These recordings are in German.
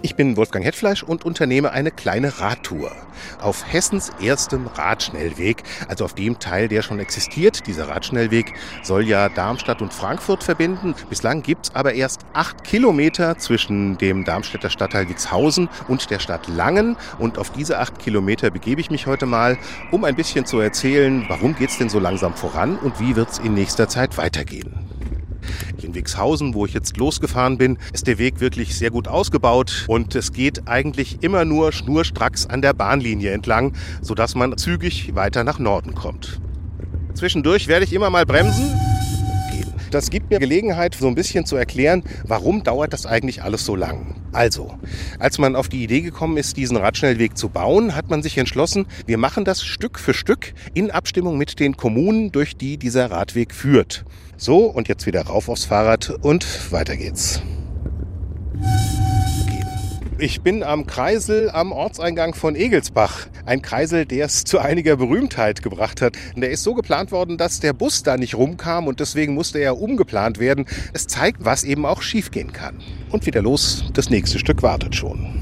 Ich bin Wolfgang Hetfleisch und unternehme eine kleine Radtour auf Hessens erstem Radschnellweg, also auf dem Teil, der schon existiert. Dieser Radschnellweg soll ja Darmstadt und Frankfurt verbinden. Bislang gibt's aber erst acht Kilometer zwischen dem Darmstädter Stadtteil Wixhausen und der Stadt Langen. Und auf diese acht Kilometer begebe ich mich heute mal, um ein bisschen zu erzählen, warum geht's denn so langsam voran und wie wird's in nächster Zeit weitergehen. In Wixhausen, wo ich jetzt losgefahren bin, ist der Weg wirklich sehr gut ausgebaut und es geht eigentlich immer nur schnurstracks an der Bahnlinie entlang, sodass man zügig weiter nach Norden kommt. Zwischendurch werde ich immer mal bremsen. Das gibt mir Gelegenheit, so ein bisschen zu erklären, warum dauert das eigentlich alles so lang. Also, als man auf die Idee gekommen ist, diesen Radschnellweg zu bauen, hat man sich entschlossen, wir machen das Stück für Stück in Abstimmung mit den Kommunen, durch die dieser Radweg führt. So, und jetzt wieder rauf aufs Fahrrad und weiter geht's. Ich bin am Kreisel am Ortseingang von Egelsbach. Ein Kreisel, der es zu einiger Berühmtheit gebracht hat. Der ist so geplant worden, dass der Bus da nicht rumkam und deswegen musste er umgeplant werden. Es zeigt, was eben auch schiefgehen kann. Und wieder los, das nächste Stück wartet schon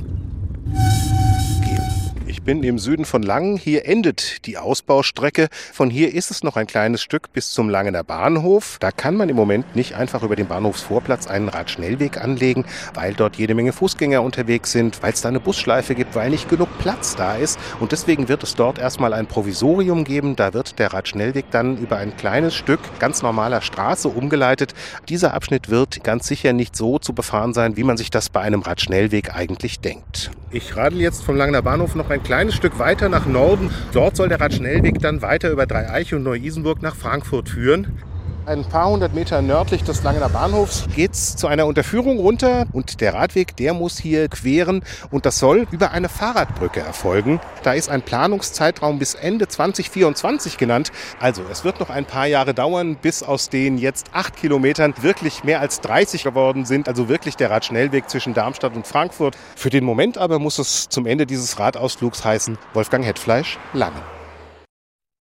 bin im Süden von Langen. Hier endet die Ausbaustrecke. Von hier ist es noch ein kleines Stück bis zum Langener Bahnhof. Da kann man im Moment nicht einfach über den Bahnhofsvorplatz einen Radschnellweg anlegen, weil dort jede Menge Fußgänger unterwegs sind, weil es da eine Busschleife gibt, weil nicht genug Platz da ist. Und deswegen wird es dort erstmal ein Provisorium geben. Da wird der Radschnellweg dann über ein kleines Stück ganz normaler Straße umgeleitet. Dieser Abschnitt wird ganz sicher nicht so zu befahren sein, wie man sich das bei einem Radschnellweg eigentlich denkt. Ich radel jetzt vom Langener Bahnhof noch ein kleines kleines Stück weiter nach Norden. Dort soll der Radschnellweg dann weiter über Dreieiche und Neu-Isenburg nach Frankfurt führen. Ein paar hundert Meter nördlich des Langener Bahnhofs geht es zu einer Unterführung runter und der Radweg, der muss hier queren und das soll über eine Fahrradbrücke erfolgen. Da ist ein Planungszeitraum bis Ende 2024 genannt. Also es wird noch ein paar Jahre dauern, bis aus den jetzt acht Kilometern wirklich mehr als 30 geworden sind. Also wirklich der Radschnellweg zwischen Darmstadt und Frankfurt. Für den Moment aber muss es zum Ende dieses Radausflugs heißen Wolfgang Hetfleisch Langen.